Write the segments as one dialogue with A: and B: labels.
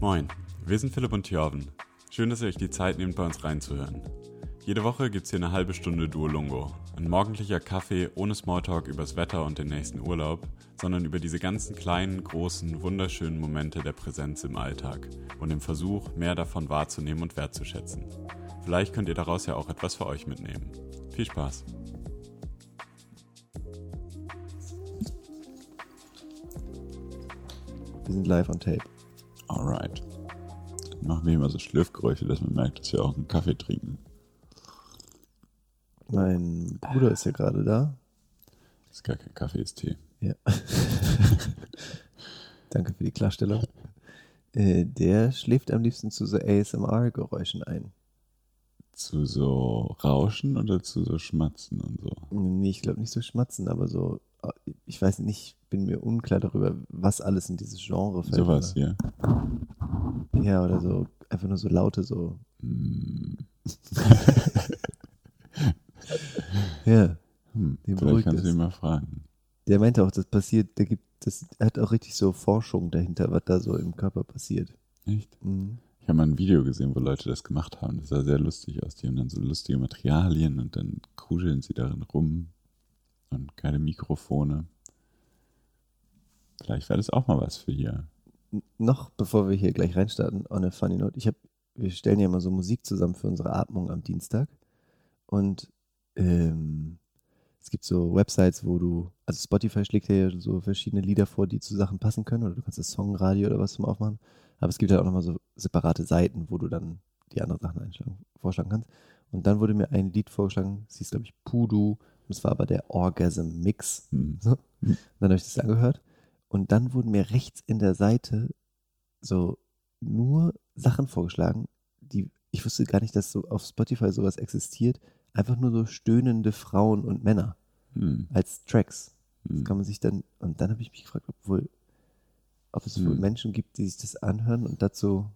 A: Moin, wir sind Philipp und Thjörven. Schön, dass ihr euch die Zeit nehmt, bei uns reinzuhören. Jede Woche gibt's hier eine halbe Stunde Duolungo. Ein morgendlicher Kaffee ohne Smalltalk übers Wetter und den nächsten Urlaub, sondern über diese ganzen kleinen, großen, wunderschönen Momente der Präsenz im Alltag und dem Versuch, mehr davon wahrzunehmen und wertzuschätzen. Vielleicht könnt ihr daraus ja auch etwas für euch mitnehmen. Viel Spaß!
B: Wir sind live on tape.
A: Alright. Machen wir immer so Schlürfgeräusche, dass man merkt, dass wir auch einen Kaffee trinken.
B: Mein Bruder ist ja gerade da.
A: Das ist gar kein Kaffee, ist Tee.
B: Ja. Danke für die Klarstellung. Äh, der schläft am liebsten zu so ASMR-Geräuschen ein.
A: Zu so Rauschen oder zu so Schmatzen und so?
B: Nee, ich glaube nicht so schmatzen, aber so, ich weiß nicht, bin mir unklar darüber, was alles in dieses Genre fällt.
A: Sowas hier.
B: Ja, oder so, einfach nur so laute, so.
A: Hm.
B: Ja,
A: Hm.
B: Den
A: Vielleicht kannst du ihn mal fragen.
B: der meinte auch, das passiert, der gibt, das hat auch richtig so Forschung dahinter, was da so im Körper passiert.
A: Echt?
B: Mhm.
A: Ich habe mal ein Video gesehen, wo Leute das gemacht haben. Das sah sehr lustig aus. Die haben dann so lustige Materialien und dann kruscheln sie darin rum. Und keine Mikrofone. Vielleicht wäre das auch mal was für hier.
B: Noch bevor wir hier gleich reinstarten, on a funny note, ich habe, wir stellen ja immer so Musik zusammen für unsere Atmung am Dienstag. Und ähm, es gibt so Websites, wo du, also Spotify schlägt dir ja so verschiedene Lieder vor, die zu Sachen passen können. Oder du kannst das Songradio oder was zum Aufmachen, aber es gibt halt auch nochmal so separate Seiten, wo du dann die anderen Sachen einschlagen, vorschlagen kannst. Und dann wurde mir ein Lied vorgeschlagen, es hieß glaube ich Pudu, das war aber der Orgasm Mix
A: Hm.
B: so. Dann habe ich das angehört und dann wurden mir rechts in der Seite so nur Sachen vorgeschlagen, die ich wusste gar nicht, dass so auf Spotify sowas existiert. Einfach nur so stöhnende Frauen und Männer
A: Hm.
B: als Tracks. Das
A: Hm.
B: kann man sich dann und dann habe ich mich gefragt, ob wohl ob es wohl
A: Hm.
B: Menschen gibt, die sich das anhören und dazu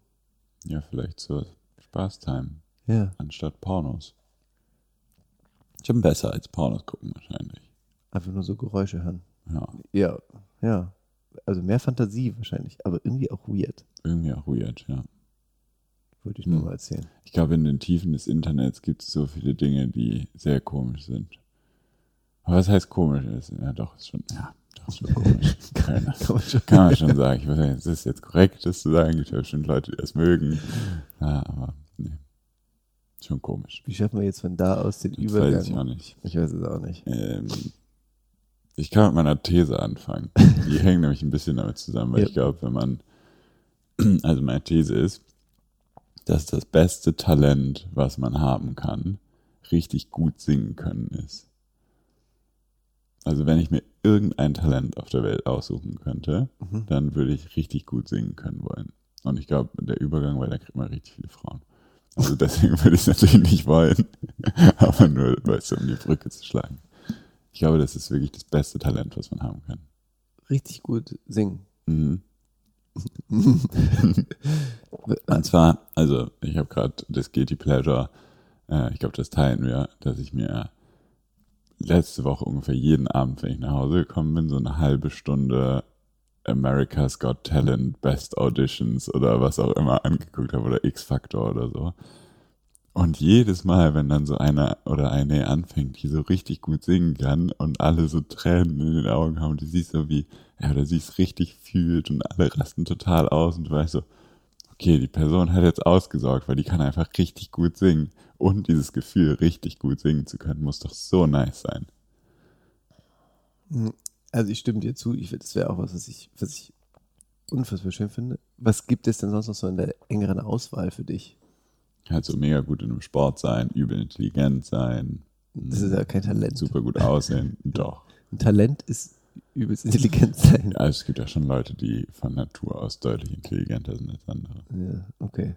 A: Ja, vielleicht so Spaßtime
B: ja
A: anstatt Pornos. Schon besser als Pornos gucken wahrscheinlich.
B: einfach nur so Geräusche hören.
A: Ja,
B: Ja, ja. Also mehr Fantasie wahrscheinlich, aber irgendwie auch weird.
A: irgendwie auch weird, ja.
B: Wollte ich nur
A: Hm.
B: mal erzählen.
A: Ich glaube, in den Tiefen des Internets gibt es so viele Dinge, die sehr komisch sind. Aber was heißt komisch? Ist, ja, doch, ist schon, ja, doch, ist schon komisch. Kann,
B: Kann man schon-
A: kann man schon sagen. Ich weiß nicht, ist das jetzt korrekt, das zu sagen? Gibt ja bestimmt Leute, die das mögen. Ja, aber, nee. Schon komisch.
B: Wie schaffen wir jetzt von da aus den
A: Das
B: Übergang?
A: weiß ich auch nicht.
B: Ich weiß es auch nicht.
A: Ähm, ich kann mit meiner These anfangen. Die hängt nämlich ein bisschen damit zusammen, weil
B: Ja.
A: ich glaube, wenn man, also meine These ist, dass das beste Talent, was man haben kann, richtig gut singen können ist. Also wenn ich mir irgendein Talent auf der Welt aussuchen könnte,
B: Mhm.
A: dann würde ich richtig gut singen können wollen. Und ich glaube, der Übergang, weil da kriegt man richtig viele Frauen. Also deswegen würde ich es natürlich nicht wollen, aber nur, weißt du, um die Brücke zu schlagen. Ich glaube, das ist wirklich das beste Talent, was man haben kann.
B: Richtig gut singen.
A: Mhm. Und zwar, also ich habe gerade das Guilty Pleasure, äh, ich glaube, das teilen wir, dass ich mir letzte Woche ungefähr jeden Abend, wenn ich nach Hause gekommen bin, so eine halbe Stunde America's Got Talent, Best Auditions oder was auch immer angeguckt habe oder X-Factor oder so. Und jedes Mal, wenn dann so einer oder eine anfängt, die so richtig gut singen kann und alle so Tränen in den Augen haben, die siehst so wie, ja, oder sie es richtig fühlt und alle rasten total aus und du weißt so, okay, die Person hat jetzt ausgesorgt, weil die kann einfach richtig gut singen. Und dieses Gefühl, richtig gut singen zu können, muss doch so nice sein.
B: Also ich stimme dir zu, ich, das wäre auch was, was ich, was ich unfassbar schön finde. Was gibt es denn sonst noch so in der engeren Auswahl für dich?
A: Halt so mega gut in einem Sport sein, übel intelligent sein.
B: Das ist ja kein Talent.
A: Super gut aussehen. Doch.
B: Ein Talent ist übelst intelligent sein.
A: Ja, also es gibt ja schon Leute, die von Natur aus deutlich intelligenter sind als andere.
B: Ja, okay.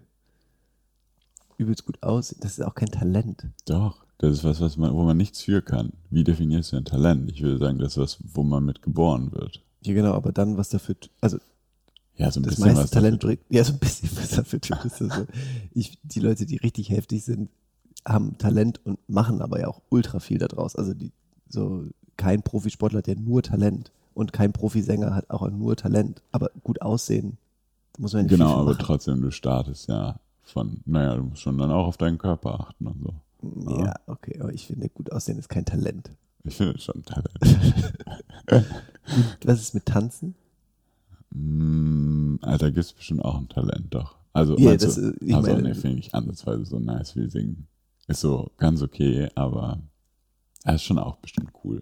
B: Übelst gut aussehen, das ist auch kein Talent.
A: Doch. Das ist was, was man, wo man nichts für kann. Wie definierst du ein Talent? Ich würde sagen, das ist was, wo man mit geboren wird.
B: Ja, genau, aber dann, was dafür, also
A: Ja, so ein
B: das
A: bisschen
B: meiste
A: was
B: Talent bringt, ja, so ein bisschen was dafür tut. Ist das so. ich, die Leute, die richtig heftig sind, haben Talent und machen aber ja auch ultra viel daraus. Also die, so kein Profisportler hat ja nur Talent und kein Profisänger hat auch nur Talent, aber gut aussehen Muss man nicht
A: Genau, aber
B: machen.
A: trotzdem, du startest ja von, naja, du musst schon dann auch auf deinen Körper achten und so.
B: Ja, okay, aber ich finde, gut aussehen ist kein Talent.
A: Ich finde es schon Talent.
B: Was ist mit Tanzen?
A: Mm, Alter, gibt es bestimmt auch ein Talent, doch. Also,
B: Ja,
A: meinst
B: das,
A: du,
B: ich
A: also
B: meine-
A: nee, finde ich ansatzweise so nice wie singen. Ist so ganz okay, aber er ist schon auch bestimmt cool.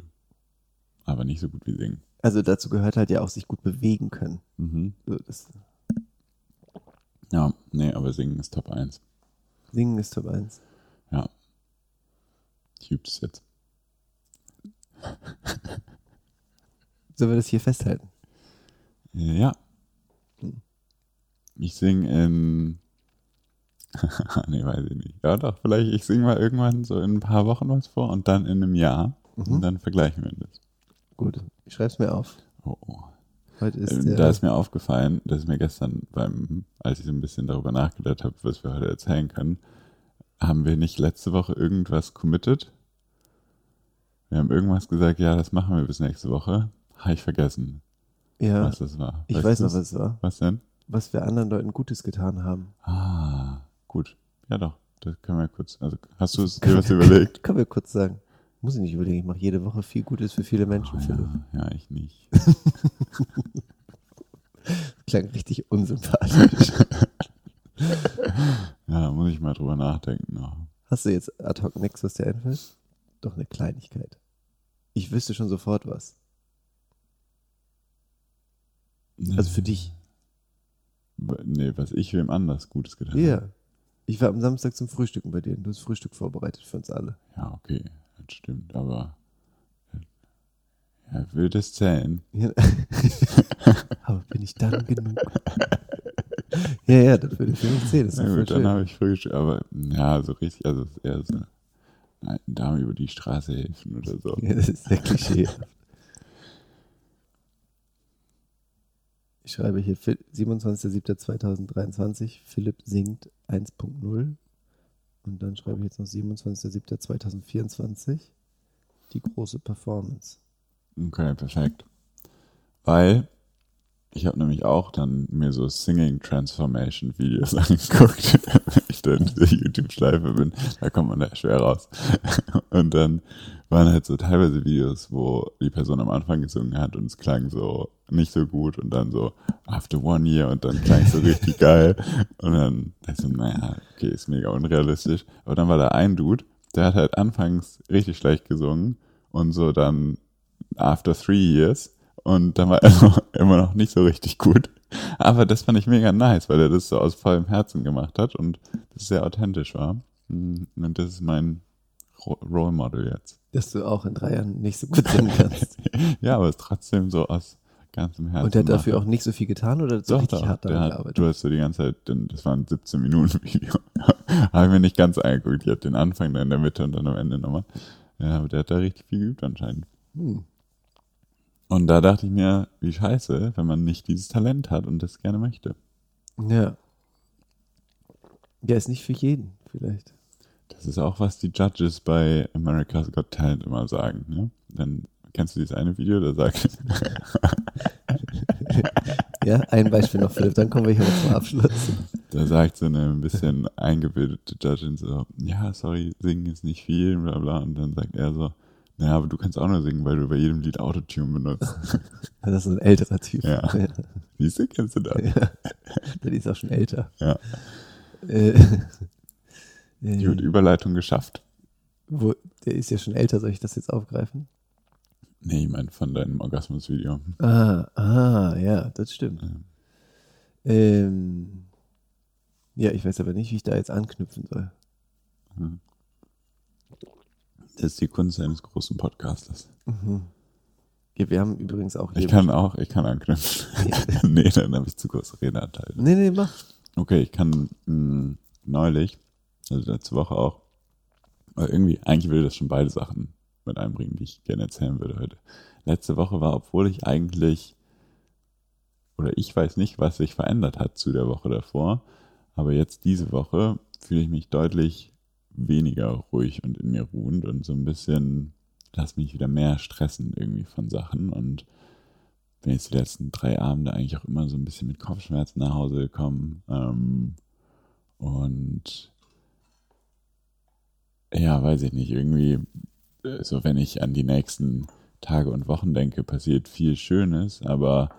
A: Aber nicht so gut wie singen.
B: Also dazu gehört halt ja auch sich gut bewegen können.
A: Mhm.
B: So, das
A: Ja, nee, aber singen ist Top 1.
B: Singen ist Top 1.
A: Ja. Ich übe es jetzt.
B: Sollen wir das hier festhalten?
A: Ja. Ich singe in. nee, weiß ich nicht. Ja, doch, vielleicht ich singe mal irgendwann so in ein paar Wochen was vor und dann in einem Jahr.
B: Mhm.
A: Und dann vergleichen wir das.
B: Gut, ich schreib's mir auf.
A: Oh, oh.
B: Heute ist
A: Ähm, da ist mir aufgefallen, dass mir gestern beim, als ich so ein bisschen darüber nachgedacht habe, was wir heute erzählen können, haben wir nicht letzte Woche irgendwas committed? Wir haben irgendwas gesagt, ja, das machen wir bis nächste Woche. Habe ich vergessen,
B: ja,
A: was das war.
B: ich
A: Weißt
B: weiß noch, was es war.
A: Was denn?
B: Was wir anderen Leuten Gutes getan haben.
A: Ah, gut. Ja doch, das können wir kurz. Also hast du es dir was überlegt?
B: Können wir kurz sagen. Muss ich nicht überlegen, ich mache jede Woche viel Gutes für viele Menschen,
A: Oh,
B: Philipp.
A: ja, ja, ich nicht.
B: Klang richtig unsympathisch.
A: Ja, da muss ich mal drüber nachdenken. noch.
B: Hast du jetzt ad hoc nichts, was dir einfällt? Doch eine Kleinigkeit. Ich wüsste schon sofort was. Also für dich.
A: Nee, was ich wem anders Gutes getan
B: Ja.
A: habe.
B: Ich war am Samstag zum Frühstücken bei dir. Du hast Frühstück vorbereitet für uns alle.
A: Ja, okay, das stimmt, aber ja, will das zählen?
B: Ja. Aber bin ich dann genug? ja, ja, das würde für mich zählen. Das
A: Na gut, dann habe ich Frühstück, aber ja, so richtig, also eher so eine alten Dame über die Straße helfen oder so.
B: Ja, das ist sehr Klischee. Ich schreibe hier Phil- 27.07.2023, Philipp singt 1.0. Und dann schreibe ich jetzt noch 27.07.2024, die große Performance.
A: Okay, perfekt. Weil ich habe nämlich auch dann mir so Singing Transformation Videos angeguckt, wenn ich da in dieser YouTube-Schleife bin. Da kommt man da schwer raus. Und dann waren halt so teilweise Videos, wo die Person am Anfang gesungen hat und es klang so nicht so gut und dann so after one year und dann klang es so richtig geil. Und dann dachte ich naja, okay, ist mega unrealistisch. Aber dann war da ein Dude, der hat halt anfangs richtig schlecht gesungen und so dann after three years und dann war er immer noch nicht so richtig gut. Aber das fand ich mega nice, weil er das so aus vollem Herzen gemacht hat und das sehr authentisch war. Mm, Und das ist mein Ro- Role Model jetzt.
B: Dass du auch in drei Jahren nicht so gut singen kannst.
A: Ja, aber es ist trotzdem so aus ganzem Herzen.
B: Und der hat dafür auch nicht so viel getan oder so
A: Doch,
B: richtig
A: doch,
B: hart daran
A: hat,
B: gearbeitet?
A: du hast so die ganze Zeit, das war ein 17 Minuten Video. Habe ich mir nicht ganz angeguckt. Ich habe den Anfang dann in der Mitte und dann am Ende nochmal. Ja, aber der hat da richtig viel geübt anscheinend.
B: Hm.
A: Und da dachte ich mir, wie scheiße, wenn man nicht dieses Talent hat und das gerne möchte.
B: Ja. Ja, ist nicht für jeden, vielleicht.
A: Das ist auch, was die Judges bei America's Got Talent immer sagen. Ne? Dann kennst du dieses eine Video, da sagt,
B: Ja, ein Beispiel noch, Philipp, dann kommen wir hier zum Abschluss.
A: da sagt so eine ein bisschen eingebildete Judgin so, ja, sorry, singen ist nicht viel, bla bla. Und dann sagt er so, naja, aber du kannst auch nur singen, weil du bei jedem Lied Autotune benutzt.
B: Das ist ein älterer Typ.
A: Ja. Siehst du, kennst du das?
B: Ja. Der ist auch schon älter.
A: Ja.
B: Äh,
A: Die wird
B: äh,
A: Überleitung geschafft.
B: wo, der ist ja schon älter, soll ich das jetzt aufgreifen?
A: Nee, ich meine von deinem Orgasmus-Video.
B: Ah, ah, ja, das stimmt.
A: Ja.
B: Ähm, ja, ich weiß aber nicht, wie ich da jetzt anknüpfen soll.
A: Das ist die Kunst eines großen Podcasters.
B: Mhm. Ja, wir haben übrigens auch
A: Ich kann auch, ich kann anknüpfen. nee, dann habe ich zu große Redeanteile.
B: Nee, nee, mach.
A: Okay, ich kann mh, neulich, also letzte Woche auch, weil irgendwie, eigentlich will ich das schon beide Sachen mit einbringen, die ich gerne erzählen würde heute. Letzte Woche war, obwohl ich eigentlich, oder ich weiß nicht, was sich verändert hat zu der Woche davor, aber jetzt diese Woche fühle ich mich deutlich weniger ruhig und in mir ruhend und so ein bisschen, lass mich wieder mehr stressen irgendwie von Sachen und bin jetzt die letzten drei Abende eigentlich auch immer so ein bisschen mit Kopfschmerzen nach Hause gekommen. Ähm, und ja, weiß ich nicht, irgendwie, äh, so wenn ich an die nächsten Tage und Wochen denke, passiert viel Schönes, aber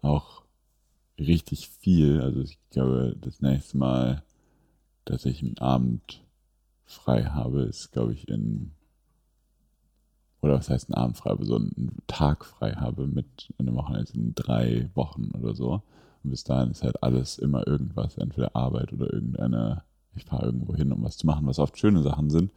A: auch richtig viel. Also ich glaube, das nächste Mal, dass ich einen Abend frei habe, ist, glaube ich, in oder was heißt einen Abend frei, aber so einen Tag frei habe mit einer Woche, also in drei Wochen oder so. Und bis dahin ist halt alles immer irgendwas, entweder Arbeit oder irgendeine, ich fahre irgendwo hin, um was zu machen, was oft schöne Sachen sind.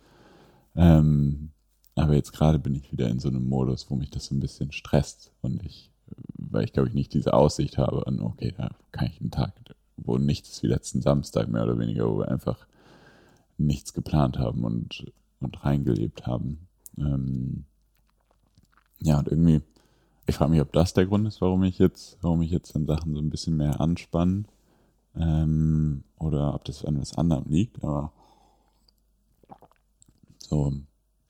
A: Ähm, aber jetzt gerade bin ich wieder in so einem Modus, wo mich das so ein bisschen stresst und ich, weil ich glaube ich nicht diese Aussicht habe und okay, da kann ich einen Tag, wo nichts wie letzten Samstag mehr oder weniger, wo wir einfach nichts geplant haben und, und reingelebt haben. Ähm, ja, und irgendwie, ich frage mich, ob das der Grund ist, warum ich jetzt, warum ich jetzt an Sachen so ein bisschen mehr anspanne. Ähm, oder ob das an was anderem liegt, aber so,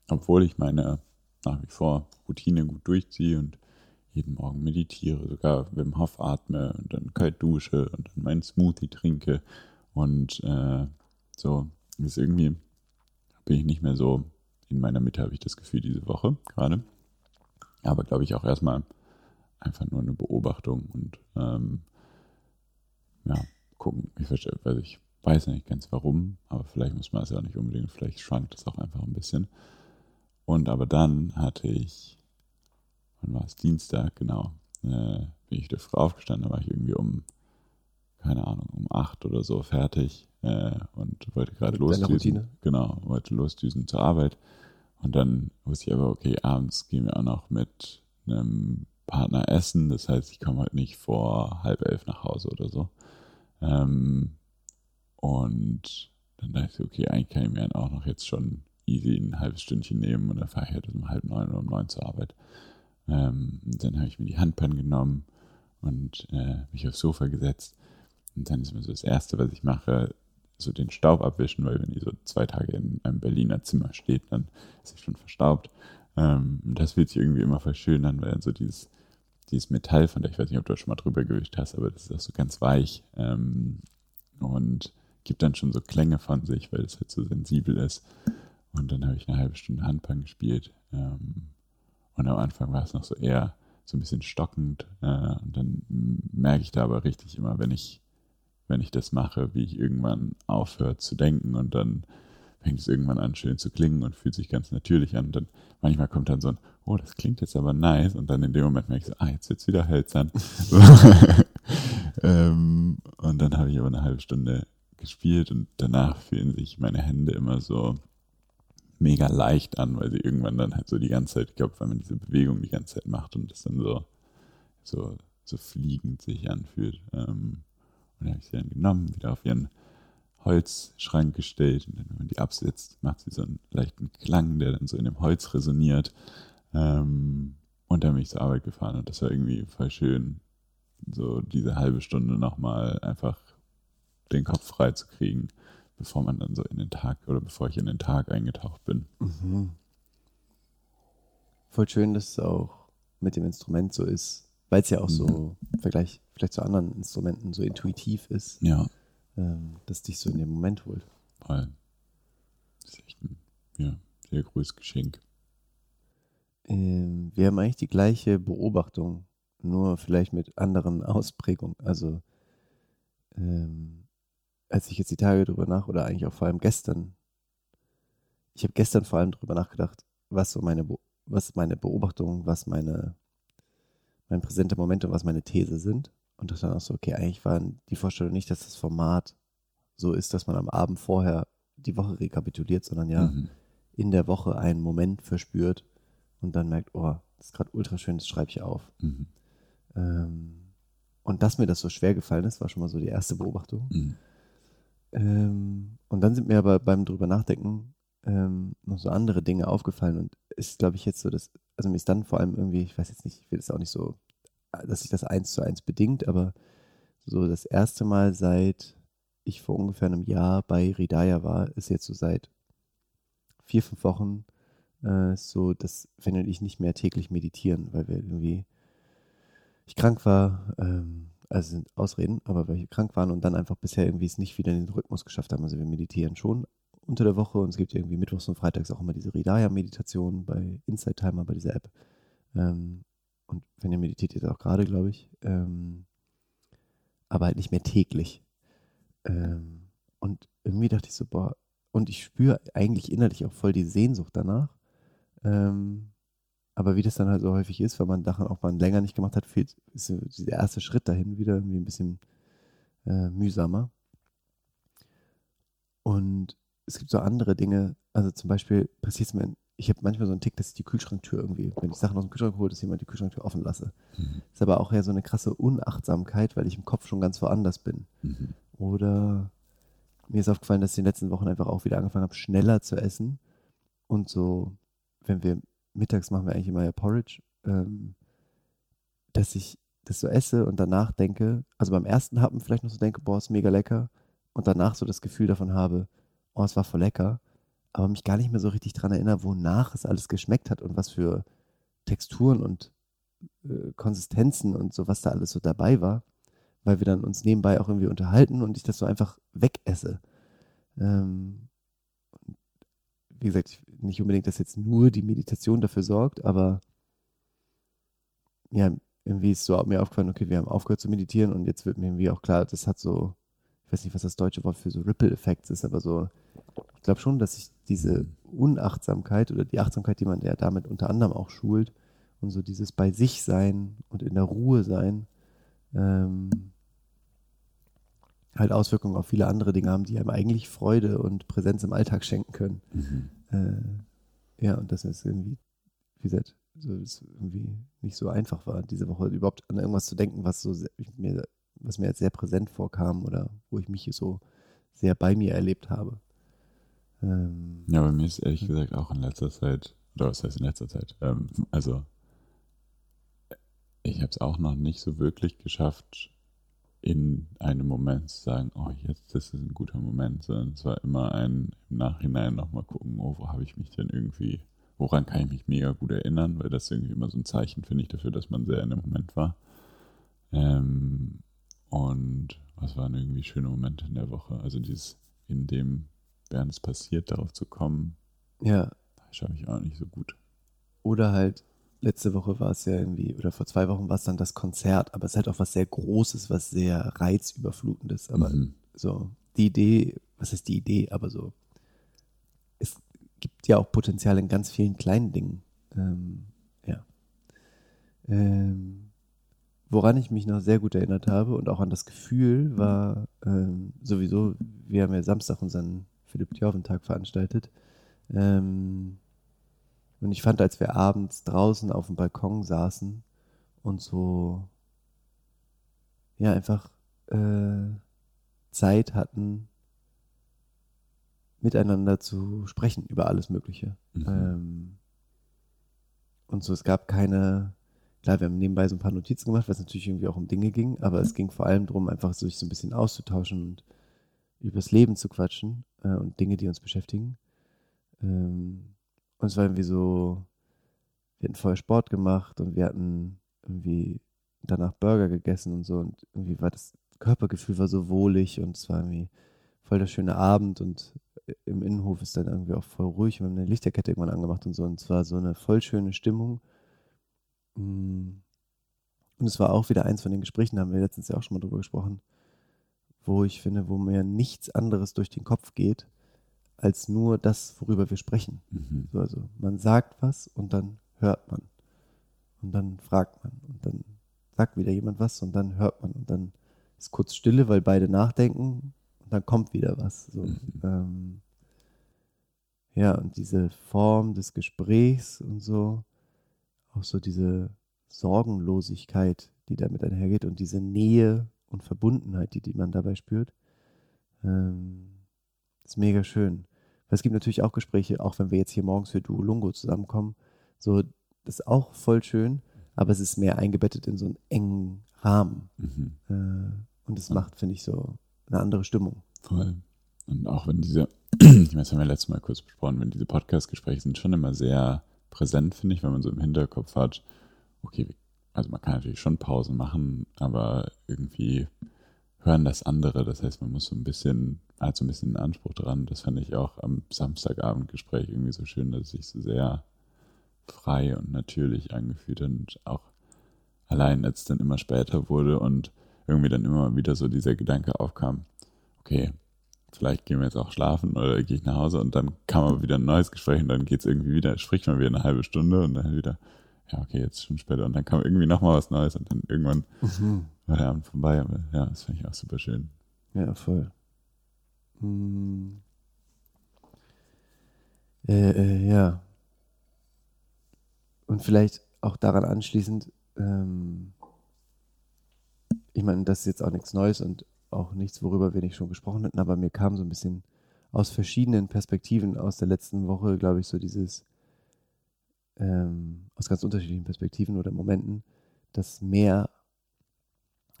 A: obwohl ich meine nach wie vor Routine gut durchziehe und jeden Morgen meditiere, sogar Wim Hof atme und dann kalt dusche und dann meinen Smoothie trinke und äh, so ist irgendwie bin ich nicht mehr so in meiner Mitte, habe ich das Gefühl, diese Woche gerade. Aber glaube ich auch erstmal einfach nur eine Beobachtung und ähm, ja, gucken. Ich, verstehe, also ich weiß nicht ganz warum, aber vielleicht muss man es ja auch nicht unbedingt, vielleicht schwankt es auch einfach ein bisschen. Und aber dann hatte ich, wann war es? Dienstag, genau, äh, bin ich Frau aufgestanden, da war ich irgendwie um, keine Ahnung, um acht oder so fertig äh, und wollte gerade losdüsen. Genau, wollte losdüsen zur Arbeit. Und dann wusste ich aber, okay, abends gehen wir auch noch mit einem Partner essen. Das heißt, ich komme halt nicht vor halb elf nach Hause oder so. Ähm, und dann dachte ich, okay, eigentlich kann ich mir dann auch noch jetzt schon easy ein halbes Stündchen nehmen und dann fahre ich halt um halb neun oder um neun zur Arbeit. Ähm, dann habe ich mir die Handpan genommen und äh, mich aufs Sofa gesetzt. Und dann ist mir so das Erste, was ich mache, so den Staub abwischen, weil wenn die so zwei Tage in einem Berliner Zimmer steht, dann ist sie schon verstaubt. Ähm, das fühlt sich irgendwie immer voll schön an, weil so dieses, dieses Metall, von der ich weiß nicht, ob du schon mal drüber gewischt hast, aber das ist auch so ganz weich ähm, und gibt dann schon so Klänge von sich, weil es halt so sensibel ist. Und dann habe ich eine halbe Stunde Handpan gespielt. Ähm, und am Anfang war es noch so eher so ein bisschen stockend. Äh, und dann merke ich da aber richtig immer, wenn ich wenn ich das mache, wie ich irgendwann aufhöre zu denken und dann fängt es irgendwann an, schön zu klingen und fühlt sich ganz natürlich an. Und dann manchmal kommt dann so ein, oh, das klingt jetzt aber nice. Und dann in dem Moment merke ich so, ah, jetzt wird's wieder hölzern. ähm, und dann habe ich aber eine halbe Stunde gespielt und danach fühlen sich meine Hände immer so mega leicht an, weil sie irgendwann dann halt so die ganze Zeit, ich glaube, weil man diese Bewegung die ganze Zeit macht und das dann so, so, so fliegend sich anfühlt. Ähm, und dann habe ich sie dann genommen, wieder auf ihren Holzschrank gestellt. Und dann, wenn man die absetzt, macht sie so einen leichten Klang, der dann so in dem Holz resoniert. Ähm, und dann bin ich zur Arbeit gefahren und das war irgendwie voll schön, so diese halbe Stunde nochmal einfach den Kopf frei zu kriegen, bevor man dann so in den Tag oder bevor ich in den Tag eingetaucht bin.
B: Mhm. Voll schön, dass es auch mit dem Instrument so ist, weil es ja auch mhm. so im Vergleich vielleicht zu anderen Instrumenten so intuitiv ist,
A: ja.
B: ähm, dass dich so in den Moment holt.
A: Voll. Das ist echt ein ja, sehr großes Geschenk.
B: Ähm, wir haben eigentlich die gleiche Beobachtung, nur vielleicht mit anderen Ausprägungen. Also ähm, als ich jetzt die Tage drüber nach, oder eigentlich auch vor allem gestern, ich habe gestern vor allem drüber nachgedacht, was so meine, Be was meine Beobachtung, was meine mein präsenter Moment und was meine These sind. Und das dann auch so, okay, eigentlich war die Vorstellung nicht, dass das Format so ist, dass man am Abend vorher die Woche rekapituliert, sondern ja mhm. in der Woche einen Moment verspürt und dann merkt, oh, das ist gerade ultra schön, das schreibe ich auf. Mhm. Ähm, und dass mir das so schwer gefallen ist, war schon mal so die erste Beobachtung. Mhm. Ähm, und dann sind mir aber beim drüber nachdenken ähm, noch so andere Dinge aufgefallen und ist, glaube ich, jetzt so, dass, also mir ist dann vor allem irgendwie, ich weiß jetzt nicht, ich will es auch nicht so, dass sich das eins zu eins bedingt, aber so das erste Mal seit ich vor ungefähr einem Jahr bei Ridaya war, ist jetzt so seit vier, fünf Wochen äh, so, dass Fanny und ich nicht mehr täglich meditieren, weil wir irgendwie ich krank war, ähm, also sind Ausreden, aber weil wir krank waren und dann einfach bisher irgendwie es nicht wieder in den Rhythmus geschafft haben. Also wir meditieren schon unter der Woche und es gibt irgendwie mittwochs und freitags auch immer diese Ridaya-Meditation bei Inside Timer, bei dieser App. Ähm, und wenn ihr meditiert, jetzt auch gerade, glaube ich. Ähm, aber halt nicht mehr täglich. Ähm, und irgendwie dachte ich so, boah, und ich spüre eigentlich innerlich auch voll die Sehnsucht danach. Ähm, aber wie das dann halt so häufig ist, wenn man Sachen auch mal länger nicht gemacht hat, fehlt, ist dieser erste Schritt dahin wieder irgendwie ein bisschen äh, mühsamer. Und es gibt so andere Dinge, also zum Beispiel passiert es mir, ich habe manchmal so einen Tick, dass ich die Kühlschranktür irgendwie, wenn ich Sachen aus dem Kühlschrank hole, dass jemand die Kühlschranktür offen lasse. Mhm. Ist aber auch ja so eine krasse Unachtsamkeit, weil ich im Kopf schon ganz woanders bin. Mhm. Oder mir ist aufgefallen, dass ich in den letzten Wochen einfach auch wieder angefangen habe, schneller zu essen. Und so, wenn wir mittags machen wir eigentlich immer ja Porridge, ähm, dass ich das so esse und danach denke, also beim ersten Happen vielleicht noch so denke, boah, ist mega lecker. Und danach so das Gefühl davon habe, oh, es war voll lecker. Aber mich gar nicht mehr so richtig daran erinnere, wonach es alles geschmeckt hat und was für Texturen und äh, Konsistenzen und so, was da alles so dabei war weil wir dann uns nebenbei auch irgendwie unterhalten und ich das so einfach wegesse. Ähm, wie gesagt, nicht unbedingt, dass jetzt nur die Meditation dafür sorgt, aber ja, irgendwie ist so mir aufgefallen, okay, wir haben aufgehört zu meditieren und jetzt wird mir irgendwie auch klar, das hat so, ich weiß nicht, was das deutsche Wort für so Ripple-Effekt ist, aber so, ich glaube schon, dass sich diese Unachtsamkeit oder die Achtsamkeit, die man ja damit unter anderem auch schult und so dieses bei sich sein und in der Ruhe sein, ähm, halt Auswirkungen auf viele andere Dinge haben, die einem eigentlich Freude und Präsenz im Alltag schenken können. Mhm. Äh, ja, und das ist irgendwie, wie gesagt, so, das irgendwie nicht so einfach war, diese Woche überhaupt an irgendwas zu denken, was so sehr, mir, was mir als sehr präsent vorkam oder wo ich mich so sehr bei mir erlebt habe.
A: Ähm, ja, bei mir ist ehrlich gesagt auch in letzter Zeit, oder was heißt in letzter Zeit, ähm, also ich habe es auch noch nicht so wirklich geschafft, in einem Moment zu sagen, oh, jetzt, das ist ein guter Moment, sondern es war immer ein im Nachhinein nochmal gucken, oh, wo habe ich mich denn irgendwie, woran kann ich mich mega gut erinnern, weil das irgendwie immer so ein Zeichen, finde ich, dafür, dass man sehr in dem Moment war. Ähm, und was waren irgendwie schöne Momente in der Woche? Also dieses, in dem, während es passiert, darauf zu kommen,
B: ja.
A: schaffe ich auch nicht so gut.
B: Oder halt letzte Woche war es ja irgendwie, oder vor zwei Wochen war es dann das Konzert, aber es ist halt auch was sehr Großes, was sehr reizüberflutendes. Aber mhm. so, die Idee, was ist die Idee? Aber so, es gibt ja auch Potenzial in ganz vielen kleinen Dingen. Ähm, ja. Ähm, woran ich mich noch sehr gut erinnert habe und auch an das Gefühl war ähm, sowieso, wir haben ja Samstag unseren Philipp Thjörven-Tag veranstaltet. Ähm, und ich fand, als wir abends draußen auf dem Balkon saßen und so, ja, einfach äh, Zeit hatten, miteinander zu sprechen über alles Mögliche. Mhm. Ähm, und so, es gab keine, klar, wir haben nebenbei so ein paar Notizen gemacht, was natürlich irgendwie auch um Dinge ging, aber es ging vor allem darum, einfach sich so ein bisschen auszutauschen und übers Leben zu quatschen äh, und Dinge, die uns beschäftigen. Ähm, und es war irgendwie so, wir hatten vorher Sport gemacht und wir hatten irgendwie danach Burger gegessen und so. Und irgendwie war das Körpergefühl war so wohlig und es war irgendwie voll der schöne Abend und im Innenhof ist dann irgendwie auch voll ruhig. Wir haben eine Lichterkette irgendwann angemacht und so. Und es war so eine voll schöne Stimmung. Mm. Und es war auch wieder eins von den Gesprächen, da haben wir letztens ja auch schon mal drüber gesprochen, wo ich finde, wo mir nichts anderes durch den Kopf geht, als nur das, worüber wir sprechen. Mhm. Also man sagt was und dann hört man. Und dann fragt man. Und dann sagt wieder jemand was und dann hört man. Und dann ist kurz Stille, weil beide nachdenken und dann kommt wieder was. So. Mhm. Ähm, ja, und diese Form des Gesprächs und so, auch so diese Sorgenlosigkeit, die damit einhergeht und diese Nähe und Verbundenheit, die, die man dabei spürt, ähm, ist mega schön. Weil es gibt natürlich auch Gespräche, auch wenn wir jetzt hier morgens für Duolungo zusammenkommen, so, das ist auch voll schön, aber es ist mehr eingebettet in so einen engen Rahmen. Mhm. Äh, und es macht, finde ich, so eine andere Stimmung.
A: Voll. Und auch wenn diese, ich weiß, haben wir letztes Mal kurz besprochen, wenn diese Podcast-Gespräche sind schon immer sehr präsent, finde ich, wenn man so im Hinterkopf hat, okay, also man kann natürlich schon Pausen machen, aber irgendwie hören das andere. Das heißt, man muss so ein bisschen, hat so ein bisschen einen Anspruch dran. Das fand ich auch am Samstagabendgespräch irgendwie so schön, dass es sich so sehr frei und natürlich angefühlt und auch allein als es dann immer später wurde und irgendwie dann immer wieder so dieser Gedanke aufkam, okay, vielleicht gehen wir jetzt auch schlafen oder gehe ich nach Hause und dann kam aber wieder ein neues Gespräch und dann geht es irgendwie wieder, spricht man wieder eine halbe Stunde und dann wieder, ja, okay, jetzt schon später und dann kam irgendwie nochmal was Neues und dann irgendwann mhm. war der Abend vorbei. Aber ja, das fand ich auch super schön.
B: Ja, voll. Hm. Äh, äh, ja. Und vielleicht auch daran anschließend, ähm, ich meine, das ist jetzt auch nichts Neues und auch nichts, worüber wir nicht schon gesprochen hatten, aber mir kam so ein bisschen aus verschiedenen Perspektiven aus der letzten Woche, glaube ich, so dieses, ähm, aus ganz unterschiedlichen Perspektiven oder Momenten, dass mehr,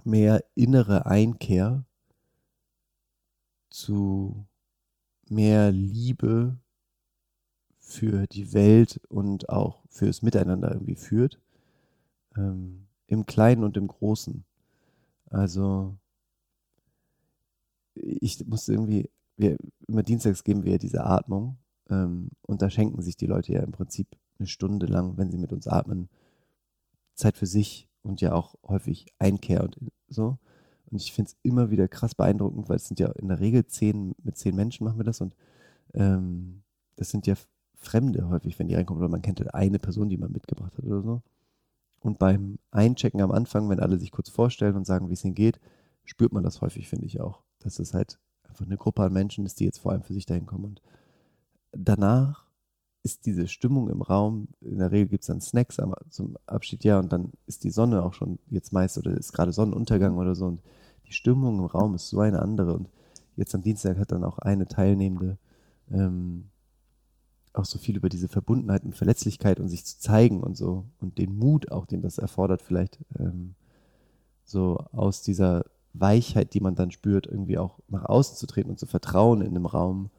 B: mehr innere Einkehr zu mehr Liebe für die Welt und auch fürs Miteinander irgendwie führt. Ähm, Im Kleinen und im Großen. Also ich musste irgendwie, wir, immer dienstags geben wir ja diese Atmung ähm, und da schenken sich die Leute ja im Prinzip eine Stunde lang, wenn sie mit uns atmen, Zeit für sich und ja auch häufig Einkehr und so. Und ich finde es immer wieder krass beeindruckend, weil es sind ja in der Regel zehn, mit zehn Menschen machen wir das und ähm, das sind ja Fremde häufig, wenn die reinkommen oder man kennt halt eine Person, die man mitgebracht hat oder so. Und beim Einchecken am Anfang, wenn alle sich kurz vorstellen und sagen, wie es ihnen geht, spürt man das häufig, finde ich auch. Dass es halt einfach eine Gruppe an Menschen ist, die jetzt vor allem für sich dahin kommen. Und danach ist diese Stimmung im Raum, in der Regel gibt es dann Snacks am, zum Abschied, ja, und dann ist die Sonne auch schon jetzt meist oder ist gerade Sonnenuntergang oder so und die Stimmung im Raum ist so eine andere und jetzt am Dienstag hat dann auch eine Teilnehmende ähm, auch so viel über diese Verbundenheit und Verletzlichkeit und sich zu zeigen und so und den Mut auch, den das erfordert, vielleicht ähm, so aus dieser Weichheit, die man dann spürt, irgendwie auch nach außen zu treten und zu vertrauen in dem Raum.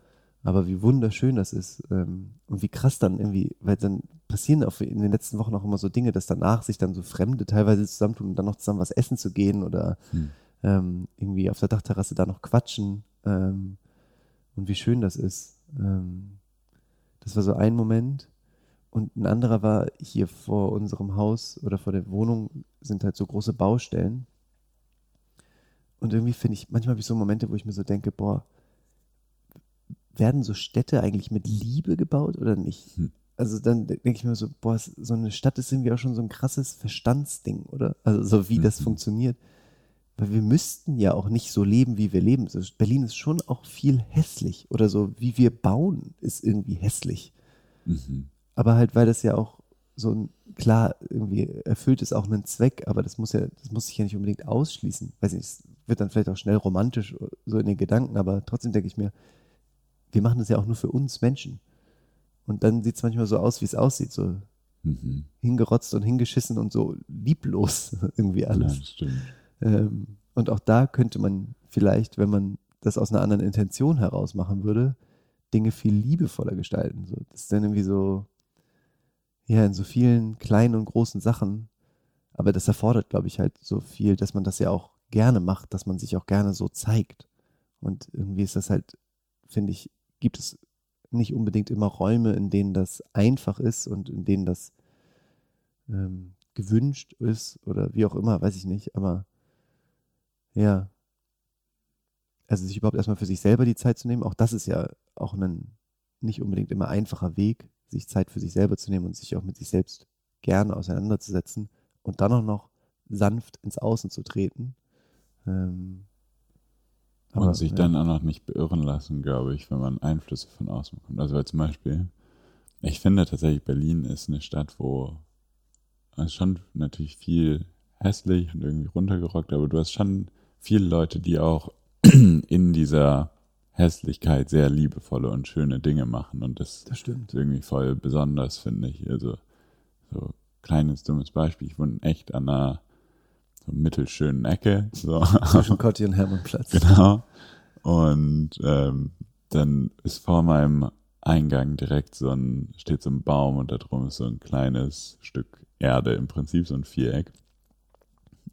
B: Aber wie wunderschön das ist ähm, und wie krass dann irgendwie, weil dann passieren auch in den letzten Wochen auch immer so Dinge, dass danach sich dann so Fremde teilweise zusammentun und dann noch zusammen was essen zu gehen oder hm. ähm, irgendwie auf der Dachterrasse da noch quatschen ähm, und wie schön das ist. Ähm, das war so ein Moment. Und ein anderer war hier vor unserem Haus oder vor der Wohnung sind halt so große Baustellen. Und irgendwie finde ich, manchmal habe ich so Momente, wo ich mir so denke, boah, werden so Städte eigentlich mit Liebe gebaut oder nicht? Hm. Also dann denke ich mir so, boah, so eine Stadt ist irgendwie auch schon so ein krasses Verstandsding, oder? Also so wie hm. das funktioniert. Weil wir müssten ja auch nicht so leben, wie wir leben. Berlin ist schon auch viel hässlich. Oder so, wie wir bauen, ist irgendwie hässlich. Mhm. Aber halt, weil das ja auch so ein, klar, irgendwie erfüllt es auch einen Zweck, aber das muss ja, das muss sich ja nicht unbedingt ausschließen. Weiß nicht, wird dann vielleicht auch schnell romantisch so in den Gedanken, aber trotzdem denke ich mir, wir machen das ja auch nur für uns Menschen. Und dann sieht es manchmal so aus, wie es aussieht, so mhm. hingerotzt und hingeschissen und so lieblos irgendwie alles. Ja. Ähm, und auch da könnte man vielleicht, wenn man das aus einer anderen Intention heraus machen würde, Dinge viel liebevoller gestalten. So, das ist dann irgendwie so, ja, in so vielen kleinen und großen Sachen. Aber das erfordert, glaube ich, halt so viel, dass man das ja auch gerne macht, dass man sich auch gerne so zeigt. Und irgendwie ist das halt, finde ich, gibt es nicht unbedingt immer Räume, in denen das einfach ist und in denen das ähm, gewünscht ist oder wie auch immer, weiß ich nicht. Aber ja. Also sich überhaupt erstmal für sich selber die Zeit zu nehmen, auch das ist ja auch ein nicht unbedingt immer einfacher Weg, sich Zeit für sich selber zu nehmen und sich auch mit sich selbst gerne auseinanderzusetzen und dann auch noch sanft ins Außen zu treten. Ähm,
A: aber, und sich ja. dann auch noch nicht beirren lassen, glaube ich, wenn man Einflüsse von außen bekommt. Also weil zum Beispiel, ich finde tatsächlich, Berlin ist eine Stadt, wo es schon natürlich viel hässlich und irgendwie runtergerockt, aber du hast schon viele Leute, die auch in dieser Hässlichkeit sehr liebevolle und schöne Dinge machen. Und das,
B: das stimmt.
A: ist irgendwie voll besonders, finde ich. Also, so kleines, dummes Beispiel. Ich wohne echt an einer so mittelschönen Ecke. So.
B: Zwischen Kotti und Hermannplatz.
A: Genau. Und ähm, dann ist vor meinem Eingang direkt so ein, steht so ein Baum und da drum ist so ein kleines Stück Erde, im Prinzip so ein Viereck.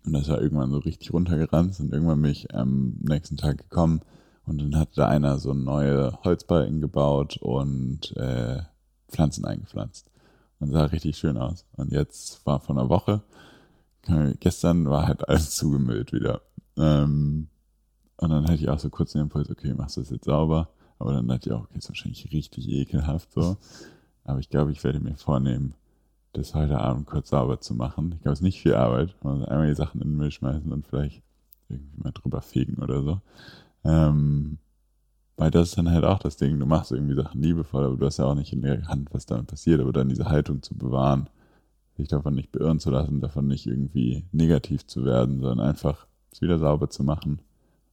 A: Und das war irgendwann so richtig runtergerannt und irgendwann bin ich am nächsten Tag gekommen und dann hat da einer so neue Holzbalken gebaut und äh, Pflanzen eingepflanzt. Und sah richtig schön aus. Und jetzt war vor einer Woche, gestern war halt alles zugemüllt wieder. Ähm, und dann hatte ich auch so kurz den Impuls, okay, machst du das jetzt sauber? Aber dann dachte ich auch, okay, ist wahrscheinlich richtig ekelhaft so. Aber ich glaube, ich werde mir vornehmen, das heute Abend kurz sauber zu machen. Ich glaube, es ist nicht viel Arbeit. Man muss einmal die Sachen in den Müll schmeißen und vielleicht irgendwie mal drüber fegen oder so. Ähm, weil das ist dann halt auch das Ding, du machst irgendwie Sachen liebevoll, aber du hast ja auch nicht in der Hand, was damit passiert, aber dann diese Haltung zu bewahren, sich davon nicht beirren zu lassen, davon nicht irgendwie negativ zu werden, sondern einfach es wieder sauber zu machen.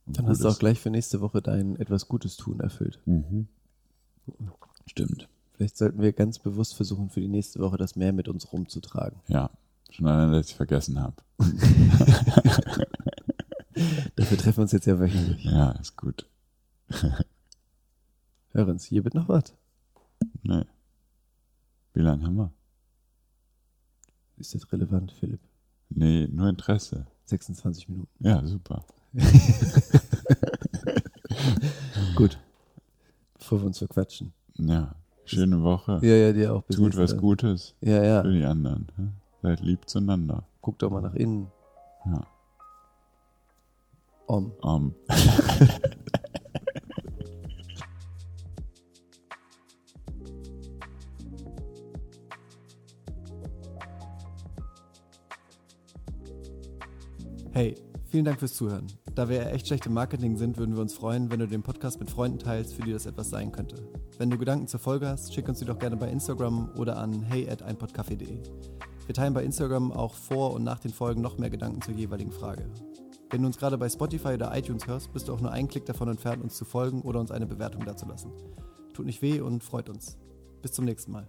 B: Dann hast du auch gleich für nächste Woche dein etwas Gutes tun erfüllt.
A: Mhm. Stimmt.
B: Vielleicht sollten wir ganz bewusst versuchen, für die nächste Woche das mehr mit uns rumzutragen.
A: Ja, schon allein, dass ich vergessen habe.
B: Dafür treffen wir uns jetzt ja wöchentlich.
A: Ja, ist gut.
B: Hörens, hier wird noch was.
A: Nee. Wie lange haben wir?
B: Ist das relevant, Philipp?
A: Nee, nur Interesse.
B: 26 Minuten.
A: Ja, super.
B: Gut. Bevor wir uns verquatschen.
A: Ja, schöne Woche.
B: Ja, ja, dir auch. Bis
A: Tut was. Gutes
B: Ja, ja.
A: für die anderen. ja? Seid lieb zueinander.
B: Guck doch mal nach innen.
A: Ja.
B: Om.
A: Um.
B: vielen Dank fürs Zuhören. Da wir echt schlecht im Marketing sind, würden wir uns freuen, wenn du den Podcast mit Freunden teilst, für die das etwas sein könnte. Wenn du Gedanken zur Folge hast, schick uns die doch gerne bei Instagram oder an hey at einpodcafé.de. Wir teilen bei Instagram auch vor und nach den Folgen noch mehr Gedanken zur jeweiligen Frage. Wenn du uns gerade bei Spotify oder iTunes hörst, bist du auch nur einen Klick davon entfernt, uns zu folgen oder uns eine Bewertung dazulassen. Tut nicht weh und freut uns. Bis zum nächsten Mal.